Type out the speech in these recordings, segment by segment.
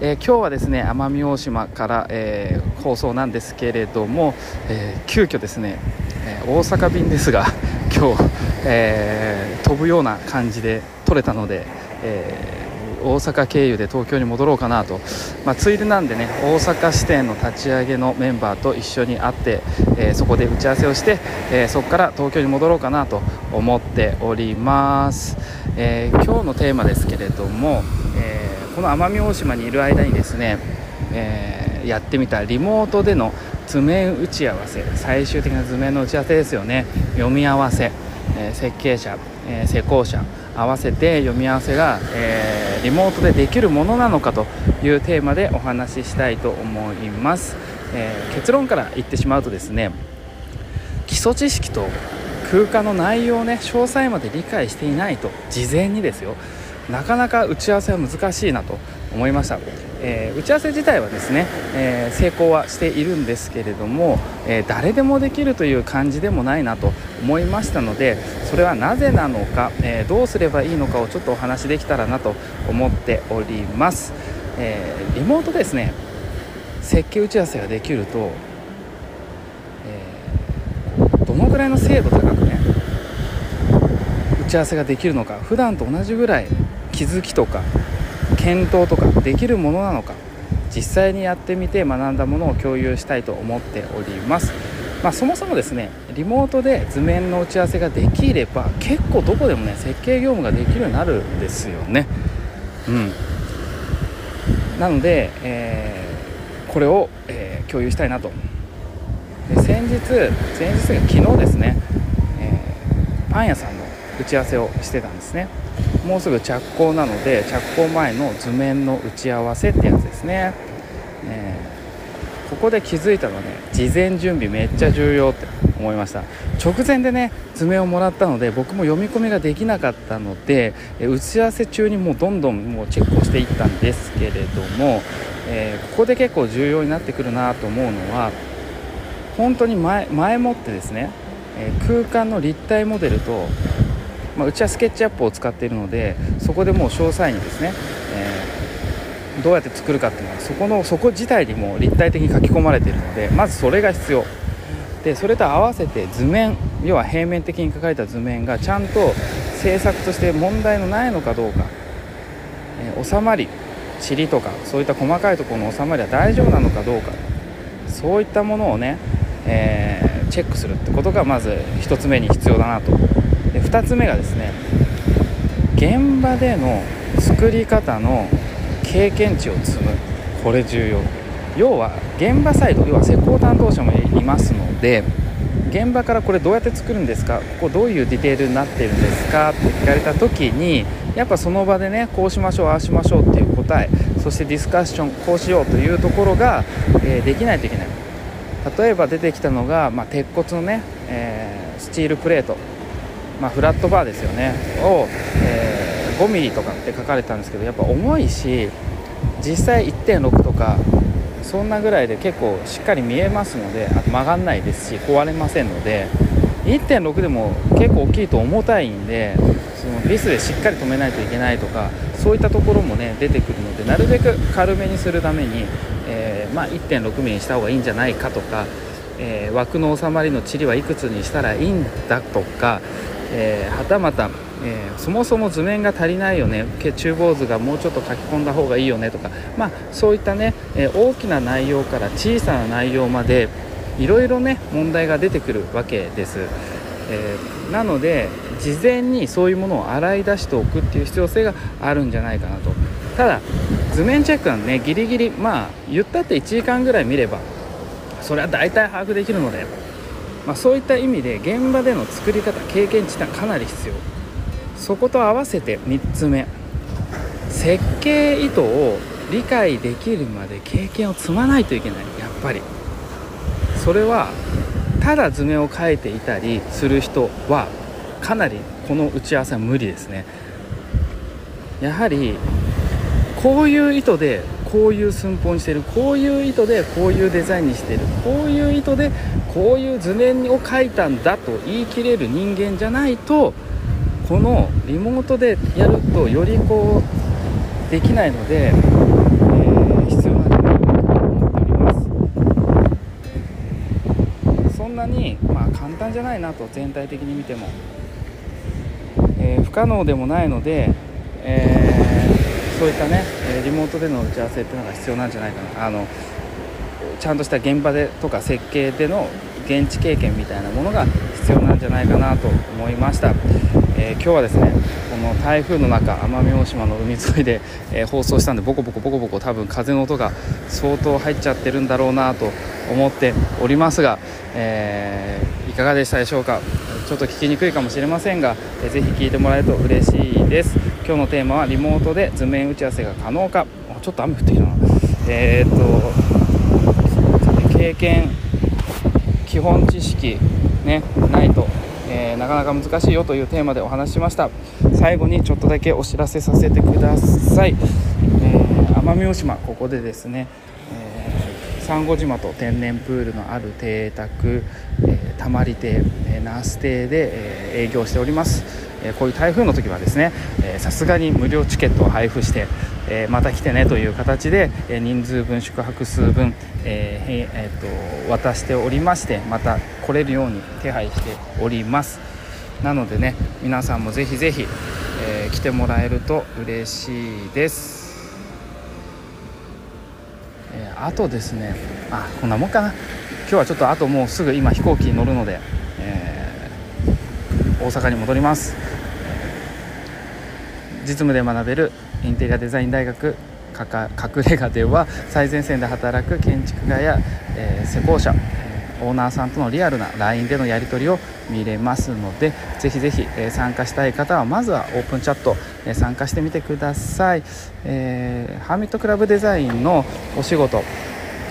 えー、今日はですね奄美大島から、えー、放送なんですけれども、えー、急遽ですね、え大阪便ですが 今日、え飛ぶような感じで撮れたので、え大阪経由で東京に戻ろうかなと、まあ、ついでなんでね大阪支店の立ち上げのメンバーと一緒に会って、えそこで打ち合わせをして、えそこから東京に戻ろうかなと思っております、え今日のテーマですけれども、えこの奄美大島にいる間にですね、えー、やってみたリモートでの図面打ち合わせ最終的な図面の打ち合わせですよね。読み合わせ、えー、設計者、えー、施工者合わせて読み合わせが、えー、リモートでできるものなのかというテーマでお話ししたいと思います、え結論から言ってしまうとですね基礎知識と空間の内容をね詳細まで理解していないと事前にですよなかなか打ち合わせは難しいなと思いました、えー、打ち合わせ自体はですね、えー、成功はしているんですけれども、えー、誰でもできるという感じでもないなと思いましたのでそれはなぜなのか、えどうすればいいのかをちょっとお話しできたらなと思っております、えリモートですね設計打ち合わせができると、えどのぐらいの精度高くね打ち合わせができるのか普段と同じぐらい気づきとか検討とかできるものなのか実際にやってみて学んだものを共有したいと思っております、まあ、そもそもですねリモートで図面の打ち合わせができれば結構どこでもね設計業務ができるようになるんですよね。うん。なので、えー、これを、えー、共有したいなと。で先日前日が昨日ですね、えー、パン屋さんの打ち合わせをしてたんですね。もうすぐ着工なので着工前の図面の打ち合わせってやつですね、えー、ここで気づいたのはね事前準備めっちゃ重要って思いました。直前でね図面をもらったので僕も読み込みができなかったので打ち合わせ中にもうどんどんもうチェックをしていったんですけれども、えー、ここで結構重要になってくるなと思うのは本当に前前もってですね、え空間の立体モデルとまあ、うちはスケッチアップを使っているのでそこでもう詳細にですね、えー、どうやって作るかっていうのはそこのそこ自体にも立体的に書き込まれているのでまずそれが必要。でそれと合わせて図面要は平面的に書かれた図面がちゃんと制作として問題のないのかどうか、えー、収まり塵とかそういった細かいところの収まりは大丈夫なのかどうか。そういったものをね、えー、チェックするってことがまず1つ目に必要だなと。2つ目がですね現場での作り方の経験値を積む。これ重要。要は現場サイド要は施工担当者もいますので現場からこれどうやって作るんですか？ここどういうディテールになってるんですか？って聞かれた時にやっぱその場でねこうしましょうああしましょうっていう答えそしてディスカッションこうしようというところが、えー、できないといけない。例えば出てきたのが、まあ、鉄骨のね、えー、スチールプレート。まあ、フラットバーですよねを、えー、5ミリとかって書かれたんですけどやっぱ重いし実際1.6とかそんなぐらいで結構しっかり見えますのであと曲がんないですし壊れませんので1.6でも結構大きいと重たいんでそのビスでしっかり止めないといけないとかそういったところもね出てくるのでなるべく軽めにするために、えー、まあ、1.6ミリにした方がいいんじゃないかとか、えー、枠の収まりの塵はいくつにしたらいいんだとかえー、はたまた、えー、そもそも図面が足りないよね。厨房図がもうちょっと書き込んだ方がいいよねとか、まあ、そういったね、えー、大きな内容から小さな内容までいろいろね問題が出てくるわけです、えなので事前にそういうものを洗い出しておくっていう必要性があるんじゃないかなと。ただ図面チェックはねギリギリまあ言ったって1時間ぐらい見ればそれは大体把握できるのでまあ、そういった意味で現場での作り方経験値ってかなり必要。そこと合わせて3つ目。設計意図を理解できるまで経験を積まないといけない。やっぱり。それはただ図面を描いていたりする人はかなりこの打ち合わせは無理ですね。やはりこういう意図でこういう寸法にしてる。こういう意図でこういうデザインにしてる。こういう意図でこういう図面を描いたんだと言い切れる人間じゃないとこのリモートでやるとよりこうできないので、えー、必要なんじゃないかと思っております。そんなに、まあ、簡単じゃないなと全体的に見ても、えー、不可能でもないので、えー、そういったねリモートでの打ち合わせっていうのが必要なんじゃないかな。あのちゃんとした現場でとか設計での現地経験みたいなものが必要なんじゃないかなと思いました。えー、今日はですねこの台風の中奄美大島の海沿いで、えー、放送したんでボコボコボコボコ多分風の音が相当入っちゃってるんだろうなと思っておりますが、えー、いかがでしたでしょうか？ちょっと聞きにくいかもしれませんが、えー、ぜひ聞いてもらえると嬉しいです。今日のテーマはリモートで図面打ち合わせが可能か。ちょっと雨降ってきたな。えー、っと経験基本知識ねないとえー、なかなか難しいよというテーマでお話ししました。最後にちょっとだけお知らせさせてください、えー、奄美大島ここでですね、サンゴ島と天然プールのある邸宅、え、たまり亭、えナース亭で、え営業しております。えこういう台風の時はですねさすがに無料チケットを配布して、えまた来てねという形で、え人数分宿泊数分、ええー、と渡しておりましてまた来れるように手配しております。なのでね皆さんもぜひぜひ、え、来てもらえると嬉しいです、あとですねあこんなもんかな。今日はちょっとあともうすぐ今飛行機に乗るので、えー、大阪に戻ります。実務で学べるインテリアデザイン大学 隠れ家では最前線で働く建築家や、えー、施工者オーナーさんとのリアルな LINE でのやり取りを見れますのでぜひぜひ、え、参加したい方はまずはオープンチャット、え、参加してみてください、えー、ハーミットクラブデザインのお仕事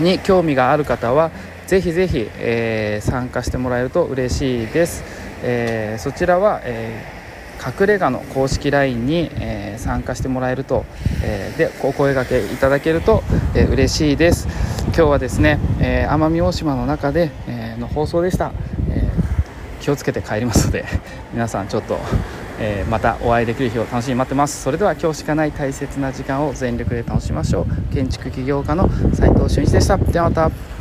に興味がある方はぜひぜひ、え参加してもらえると嬉しいです、えそちらは、え隠れ家の公式 LINE に、えー、参加してもらえると、えー、でお声がけいただけると、えー、嬉しいです。今日はですね、え奄美大島の中で、えの放送でした、え気をつけて帰りますので 皆さんちょっと、えまたお会いできる日を楽しみに待ってます。それでは今日しかない大切な時間を全力で楽しみましょう。建築起業家の斉藤俊一でした。ではまた。